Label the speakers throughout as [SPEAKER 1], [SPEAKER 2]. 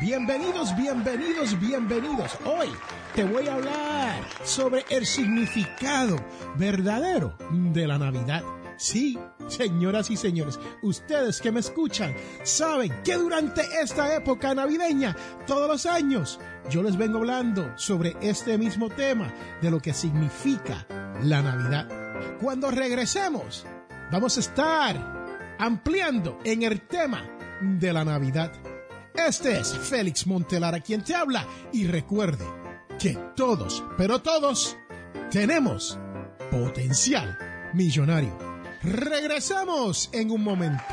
[SPEAKER 1] Bienvenidos, bienvenidos, bienvenidos. Hoy te voy a hablar sobre el significado verdadero de la Navidad. Sí, señoras y señores, ustedes que me escuchan saben que durante esta época navideña, todos los años, yo les vengo hablando sobre este mismo tema de lo que significa la Navidad. Cuando regresemos, vamos a estar ampliando en el tema de la Navidad. Este es Félix Montelara quien te habla y recuerde que todos, pero todos, tenemos potencial millonario. Regresamos en un momento.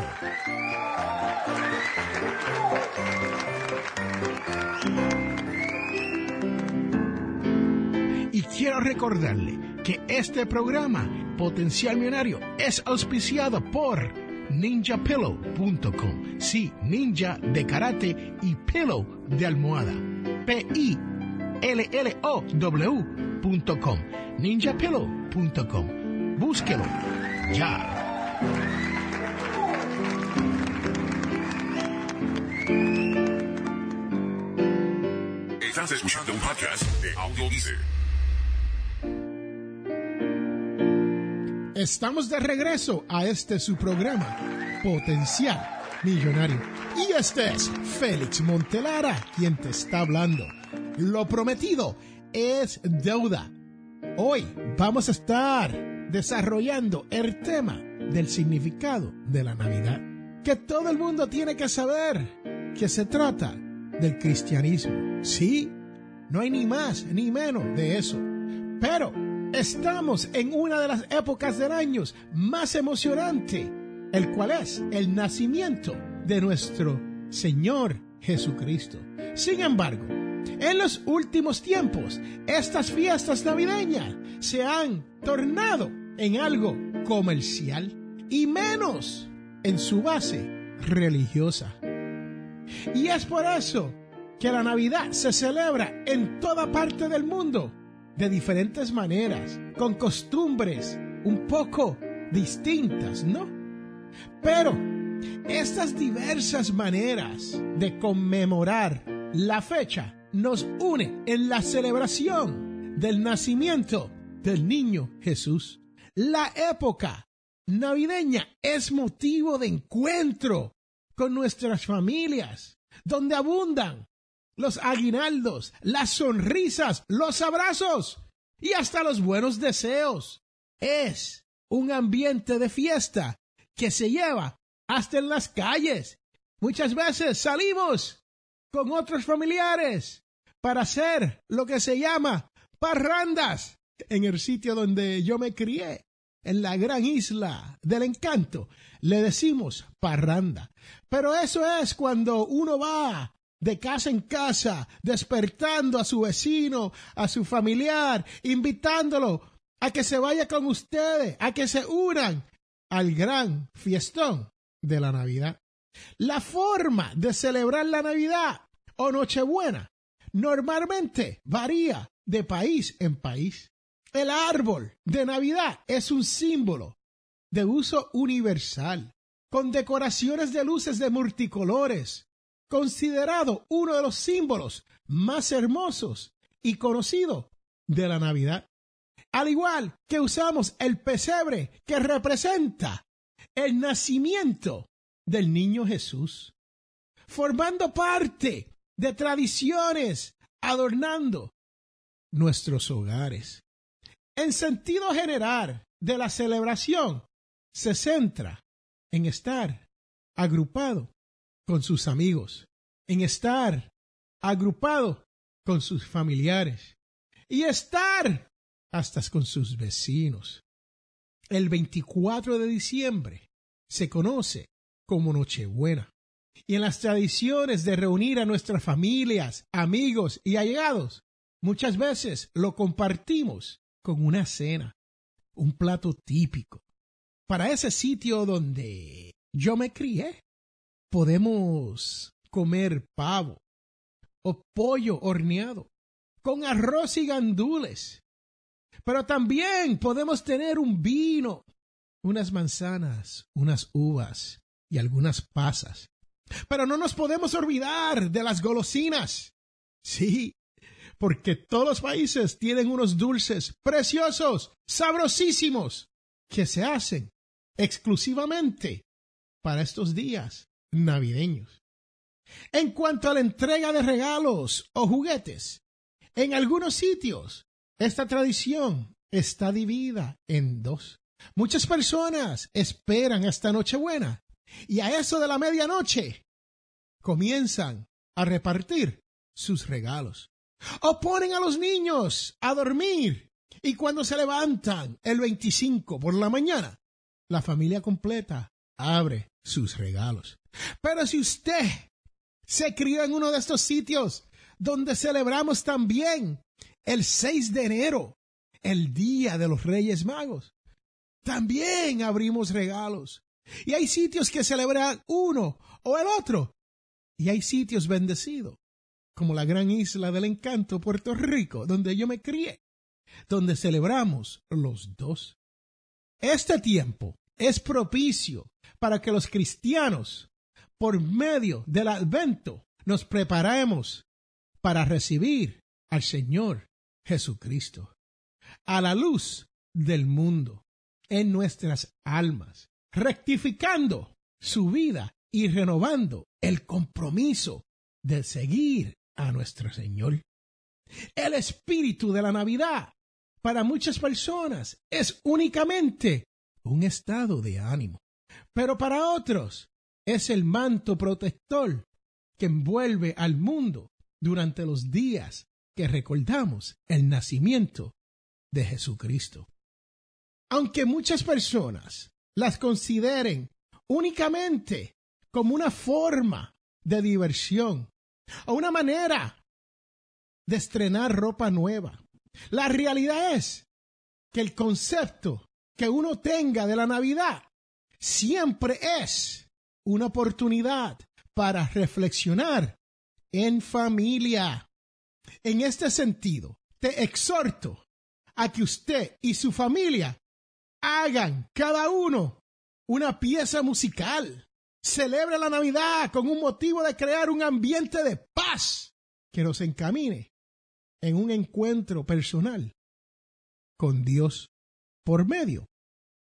[SPEAKER 1] Y quiero recordarle que este programa, Potencial Millonario, es auspiciado por ninjapillow.com. Sí, ninja de karate y pillow de almohada. P-I-L-L-O-W.com. ninjapillow.com. Búsquelo ya.
[SPEAKER 2] Estás escuchando un podcast de Audio
[SPEAKER 1] Estamos de regreso a este su programa, Potencial Millonario. Y este es Félix Montelara quien te está hablando. Lo prometido es deuda. Hoy vamos a estar desarrollando el tema del significado de la Navidad. Que todo el mundo tiene que saber que se trata del cristianismo. Sí, no hay ni más ni menos de eso. Pero estamos en una de las épocas del año más emocionante, el cual es el nacimiento de nuestro Señor Jesucristo. Sin embargo, en los últimos tiempos, estas fiestas navideñas se han tornado en algo comercial y menos en su base religiosa. Y es por eso que la Navidad se celebra en toda parte del mundo de diferentes maneras, con costumbres un poco distintas, ¿no? Pero estas diversas maneras de conmemorar la fecha nos unen en la celebración del nacimiento del niño Jesús. La época navideña es motivo de encuentro con nuestras familias, donde abundan los aguinaldos, las sonrisas, los abrazos y hasta los buenos deseos. Es un ambiente de fiesta que se lleva hasta en las calles. Muchas veces salimos con otros familiares para hacer lo que se llama parrandas en el sitio donde yo me crié, en la gran isla del encanto. Le decimos parranda. Pero eso es cuando uno va de casa en casa, despertando a su vecino, a su familiar, invitándolo a que se vaya con ustedes, a que se unan al gran fiestón de la Navidad. La forma de celebrar la Navidad o Nochebuena normalmente varía de país en país. El árbol de Navidad es un símbolo de uso universal, con decoraciones de luces de multicolores, considerado uno de los símbolos más hermosos y conocido de la Navidad. Al igual que usamos el pesebre que representa el nacimiento del niño Jesús, formando parte de tradiciones adornando nuestros hogares. En sentido general de la celebración, se centra en estar agrupado con sus amigos, en estar agrupado con sus familiares y estar hasta con sus vecinos. El 24 de diciembre se conoce como Nochebuena y en las tradiciones de reunir a nuestras familias, amigos y allegados, muchas veces lo compartimos con una cena. un plato típico. Para ese sitio donde yo me crié, podemos comer pavo o pollo horneado con arroz y gandules. Pero también podemos tener un vino, unas manzanas, unas uvas y algunas pasas. Pero no nos podemos olvidar de las golosinas. Sí, porque todos los países tienen unos dulces preciosos, sabrosísimos, que se hacen exclusivamente para estos días navideños. En cuanto a la entrega de regalos o juguetes, en algunos sitios esta tradición está dividida en dos. Muchas personas esperan esta Nochebuena y a eso de la medianoche comienzan a repartir sus regalos. O ponen a los niños a dormir y cuando se levantan el 25 por la mañana, la familia completa abre sus regalos. Pero si usted se crió en uno de estos sitios donde celebramos también el 6 de enero, el día de los Reyes Magos, también abrimos regalos. Y hay sitios que celebran uno o el otro. Y hay sitios bendecidos, como la gran isla del encanto, Puerto Rico, donde yo me crié, donde celebramos los dos. Este tiempo es propicio para que los cristianos, por medio del advento, nos preparemos para recibir al Señor Jesucristo, a la luz del mundo, en nuestras almas, rectificando su vida y renovando el compromiso de seguir a nuestro Señor. El espíritu de la Navidad para muchas personas es únicamente un estado de ánimo, pero para otros es el manto protector que envuelve al mundo durante los días que recordamos el nacimiento de Jesucristo. Aunque muchas personas las consideren únicamente como una forma de diversión o una manera de estrenar ropa nueva, la realidad es que el concepto que uno tenga de la Navidad siempre es una oportunidad para reflexionar en familia. En este sentido, te exhorto a que usted y su familia hagan cada uno una pieza musical. Celebre la Navidad con un motivo de crear un ambiente de paz que nos encamine en un encuentro personal con Dios por medio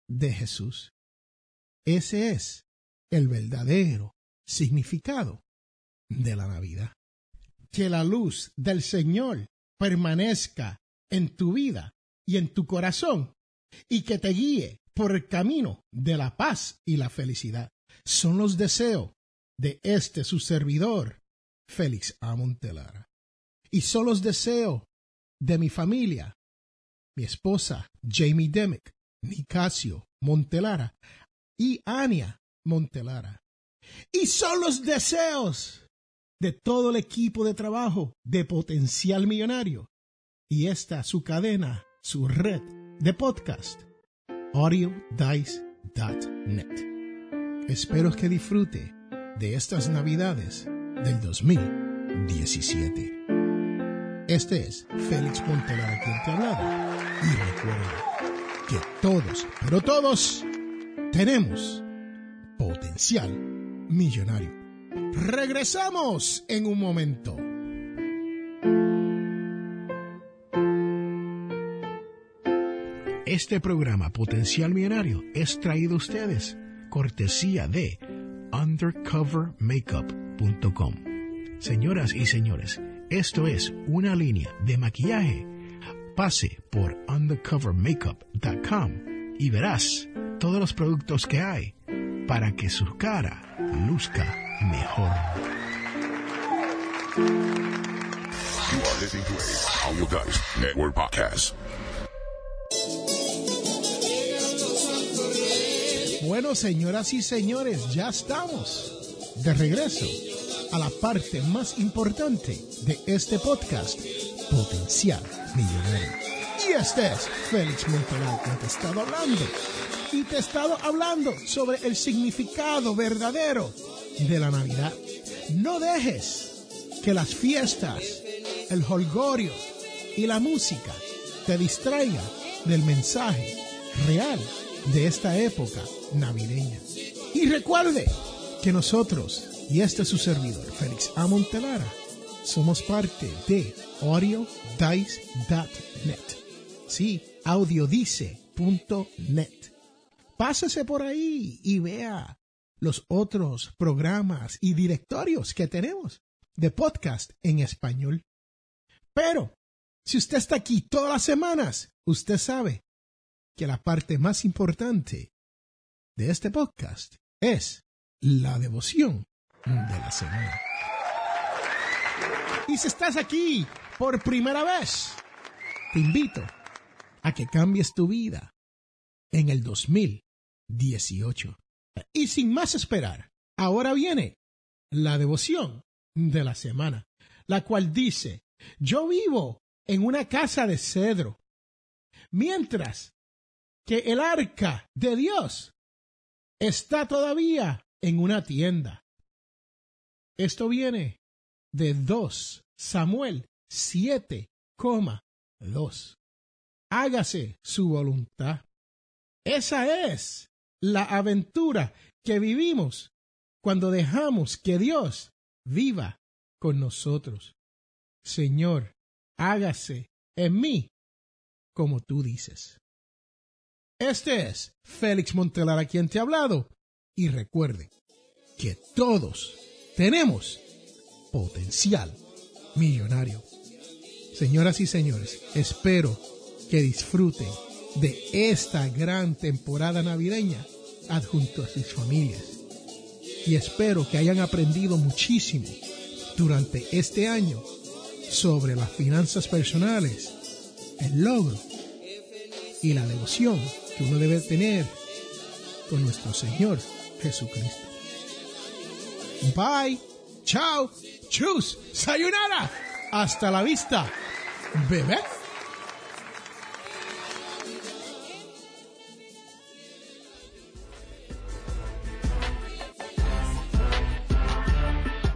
[SPEAKER 1] de Jesús. Ese es el verdadero significado de la Navidad que la luz del Señor permanezca en tu vida y en tu corazón y que te guíe por el camino de la paz y la felicidad. Son los deseos de este su servidor, Félix A. Montelara. Y son los deseos de mi familia, mi esposa, Jamie Demick, Nicasio Montelara y Ania Montelara. Y son los deseos de todo el equipo de trabajo de Potencial Millonario y esta su cadena, su red de podcast, audiodice.net. Espero que disfrute de estas navidades del 2017. Este es Félix Montelara quien te ha hablado y recuerda que todos, pero todos, tenemos potencial millonario. Regresamos en un momento. Este programa Potencial Millonario es traído a ustedes cortesía de undercovermakeup.com. Señoras y señores, esto es una línea de maquillaje. Pase por undercovermakeup.com y verás todos los productos que hay para que su cara luzca mejor.
[SPEAKER 2] You are listening to a Audio Dice Network podcast.
[SPEAKER 1] Bueno, señoras y señores, ya estamos de regreso a la parte más importante de este podcast, Potencial Millonario. Y este es Félix Montelar quien te estado hablando. Y te he estado hablando sobre el significado verdadero de la Navidad. No dejes que las fiestas, el holgorio y la música te distraigan del mensaje real de esta época navideña. Y recuerde que nosotros y este es su servidor, Félix A. Montelara, somos parte de audiodice.net. Sí, audiodice.net. Pásese por ahí y vea los otros programas y directorios que tenemos de podcast en español. Pero, si usted está aquí todas las semanas, usted sabe que la parte más importante de este podcast es la devoción de la semana. Y si estás aquí por primera vez, te invito a que cambies tu vida en el 2018. Y sin más esperar, ahora viene la devoción de la semana, la cual dice, yo vivo en una casa de cedro, mientras que el arca de Dios está todavía en una tienda. Esto viene de 2 Samuel 7,2. Hágase su voluntad. Esa es la aventura que vivimos cuando dejamos que Dios viva con nosotros. Señor, hágase en mí como tú dices. Este es Félix Montelar a quien te ha hablado y recuerde que todos tenemos potencial millonario. Señoras y señores, espero que disfruten de esta gran temporada navideña adjunto a sus familias. Y espero que hayan aprendido muchísimo durante este año sobre las finanzas personales, el logro y la devoción que uno debe tener con nuestro Señor Jesucristo. Bye, chao, chus, sayonara, hasta la vista, bebé.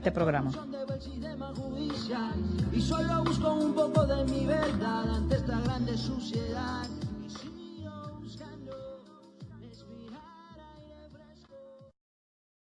[SPEAKER 3] este programa.
[SPEAKER 4] Y solo.